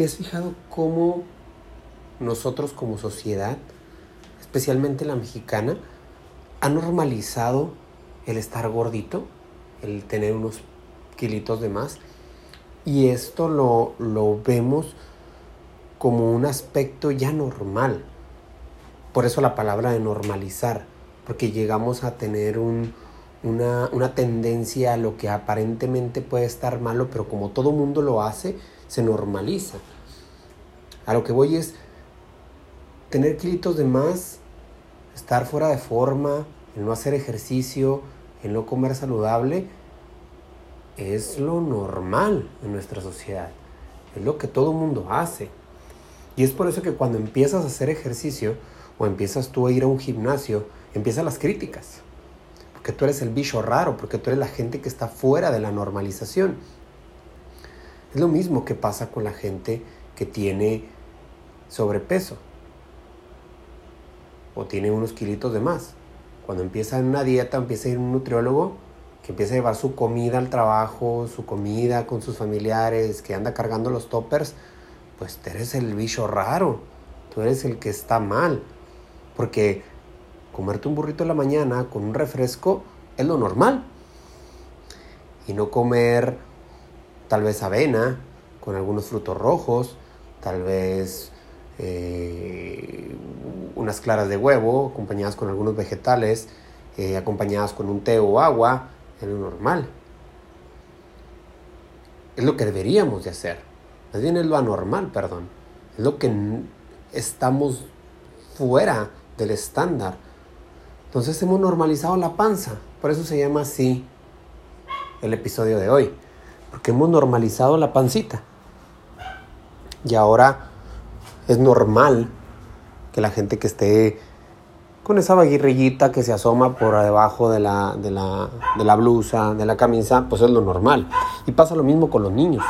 ¿Te has fijado cómo nosotros como sociedad, especialmente la mexicana, ha normalizado el estar gordito, el tener unos kilitos de más? Y esto lo, lo vemos como un aspecto ya normal. Por eso la palabra de normalizar, porque llegamos a tener un, una, una, tendencia a lo que aparentemente puede estar malo, pero como todo mundo lo hace, se normaliza. A lo que voy es tener kilitos de más, estar fuera de forma, no hacer ejercicio, el no comer saludable, es lo normal en nuestra sociedad. Es lo que todo mundo hace. Y es por eso que cuando empiezas a hacer ejercicio o empiezas tú a ir a un gimnasio, empiezan las críticas. Porque tú eres el bicho raro, porque tú eres la gente que está fuera de la normalización. Es lo mismo que pasa con la gente que tiene sobrepeso o tiene unos kilitos de más. Cuando empieza en una dieta, empieza a ir un nutriólogo que empieza a llevar su comida al trabajo, su comida con sus familiares, que anda cargando los toppers, pues tú eres el bicho raro, tú eres el que está mal. Porque comerte un burrito en la mañana con un refresco es lo normal. Y no comer tal vez avena con algunos frutos rojos, tal vez eh, unas claras de huevo acompañadas con algunos vegetales, eh, acompañadas con un té o agua, es lo normal. Es lo que deberíamos de hacer. Más bien es lo anormal, perdón. Es lo que estamos fuera del estándar. Entonces hemos normalizado la panza. Por eso se llama así el episodio de hoy. Porque hemos normalizado la pancita. Y ahora es normal que la gente que esté con esa vaguirrillita que se asoma por debajo de la, de, la, de la blusa, de la camisa, pues es lo normal. Y pasa lo mismo con los niños.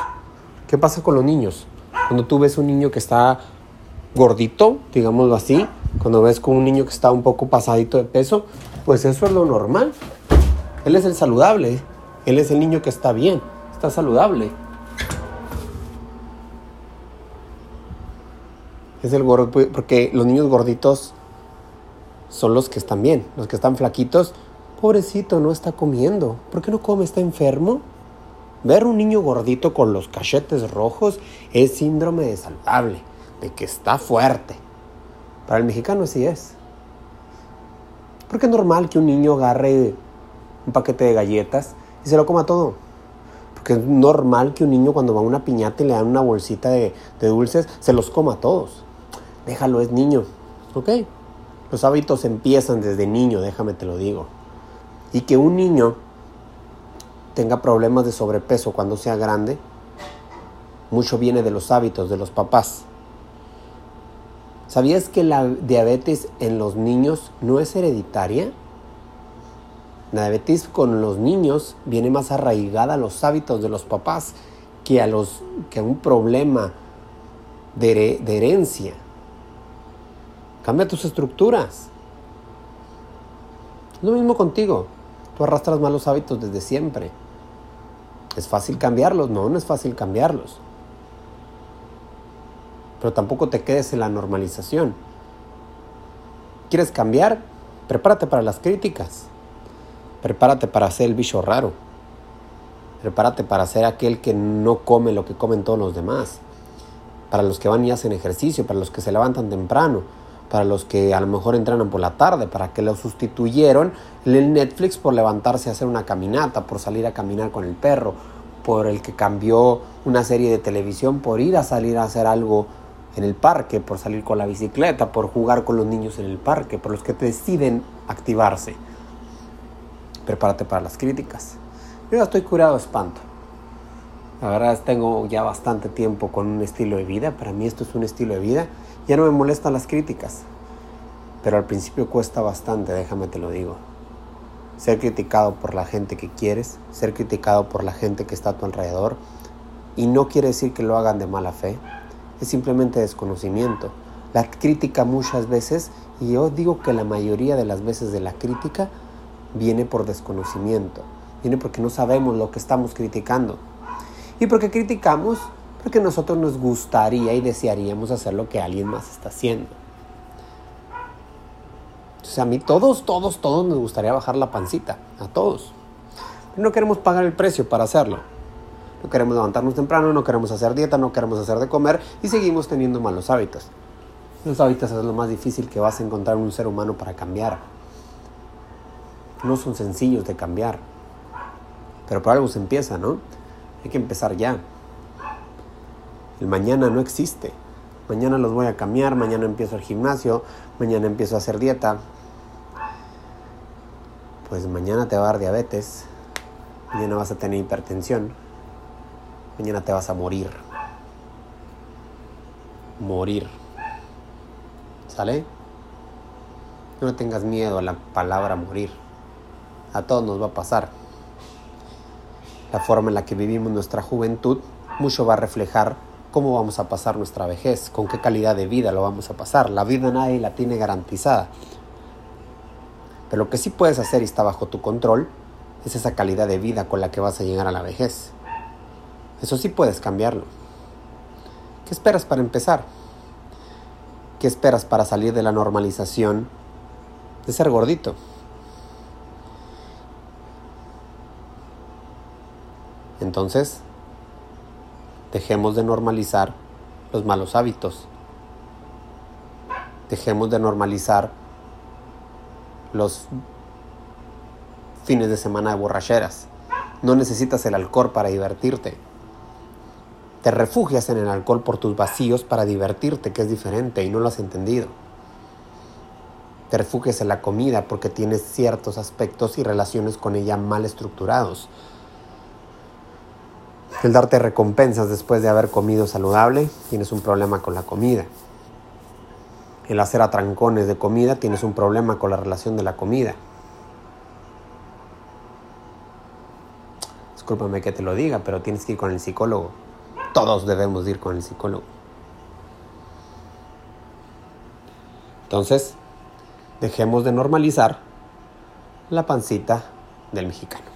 ¿Qué pasa con los niños? Cuando tú ves un niño que está gordito, digámoslo así, cuando ves con un niño que está un poco pasadito de peso, pues eso es lo normal. Él es el saludable, él es el niño que está bien, está saludable. Es el gordo, porque los niños gorditos son los que están bien, los que están flaquitos. Pobrecito, no está comiendo. ¿Por qué no come? ¿Está enfermo? Ver un niño gordito con los cachetes rojos es síndrome de saludable, de que está fuerte. Para el mexicano sí es. Porque es normal que un niño agarre un paquete de galletas y se lo coma todo. Porque es normal que un niño cuando va a una piñata y le dan una bolsita de dulces, se los coma todos. Déjalo, es niño. ¿Ok? Los hábitos empiezan desde niño, déjame te lo digo. Y que un niño tenga problemas de sobrepeso cuando sea grande, mucho viene de los hábitos de los papás. ¿Sabías que la diabetes en los niños no es hereditaria? La diabetes con los niños viene más arraigada a los hábitos de los papás que a, los, que un problema de, de herencia. Cambia tus estructuras. Es lo mismo contigo. Tú arrastras malos hábitos desde siempre. ¿Es fácil cambiarlos? No, no es fácil cambiarlos. Pero tampoco te quedes en la normalización. ¿Quieres cambiar? Prepárate para las críticas. Prepárate para ser el bicho raro. Prepárate para ser aquel que no come lo que comen todos los demás. Para los que van y hacen ejercicio, para los que se levantan temprano, para los que a lo mejor entrenan por la tarde, para que lo sustituyeron el Netflix por levantarse a hacer una caminata, por salir a caminar con el perro, por el que cambió una serie de televisión por ir a salir a hacer algo en el parque, por salir con la bicicleta, por jugar con los niños en el parque, por los que deciden activarse. Prepárate para las críticas. Yo estoy curado de espanto. La verdad tengo ya bastante tiempo con un estilo de vida. Para mí esto es un estilo de vida ya no me molestan las críticas, pero al principio cuesta bastante, déjame te lo digo. Ser criticado por la gente que quieres, ser criticado por la gente que está a tu alrededor, y no quiere decir que lo hagan de mala fe, es simplemente desconocimiento. La crítica muchas veces, y yo digo que la mayoría de las veces de la crítica, viene por desconocimiento, viene porque no sabemos lo que estamos criticando. Y porque criticamos porque nosotros nos gustaría y desearíamos hacer lo que alguien más está haciendo. Sea, a mí todos, todos, todos nos gustaría bajar la pancita, a todos. Pero no queremos pagar el precio para hacerlo. No queremos levantarnos temprano, no queremos hacer dieta, no queremos hacer de comer y seguimos teniendo malos hábitos. Los hábitos es lo más difícil que vas a encontrar en un ser humano para cambiar. No son sencillos de cambiar. Pero por algo se empieza, ¿no? Hay que empezar ya. El mañana no existe. Mañana los voy a cambiar, mañana empiezo el gimnasio, mañana empiezo a hacer dieta. Pues mañana te va a dar diabetes, mañana vas a tener hipertensión, mañana te vas a morir. Morir. ¿Sale? No tengas miedo a la palabra morir. A todos nos va a pasar. La forma en la que vivimos nuestra juventud mucho va a reflejar cómo vamos a pasar nuestra vejez, con qué calidad de vida lo vamos a pasar. La vida nadie la tiene garantizada. Pero lo que sí puedes hacer y está bajo tu control es esa calidad de vida con la que vas a llegar a la vejez. Eso sí puedes cambiarlo. ¿Qué esperas para empezar? ¿Qué esperas para salir de la normalización de ser gordito? Entonces, Dejemos de normalizar los malos hábitos. Dejemos de normalizar los fines de semana de borracheras. No necesitas el alcohol para divertirte. Te refugias en el alcohol por tus vacíos para divertirte, que es diferente y no lo has entendido. Te refugias en la comida porque tienes ciertos aspectos y relaciones con ella mal estructurados el darte recompensas después de haber comido saludable, tienes un problema con la comida. El hacer atrancones de comida, tienes un problema con la relación de la comida. Discúlpame que te lo diga, pero tienes que ir con el psicólogo. Todos debemos ir con el psicólogo. Entonces, dejemos de normalizar la pancita del mexicano.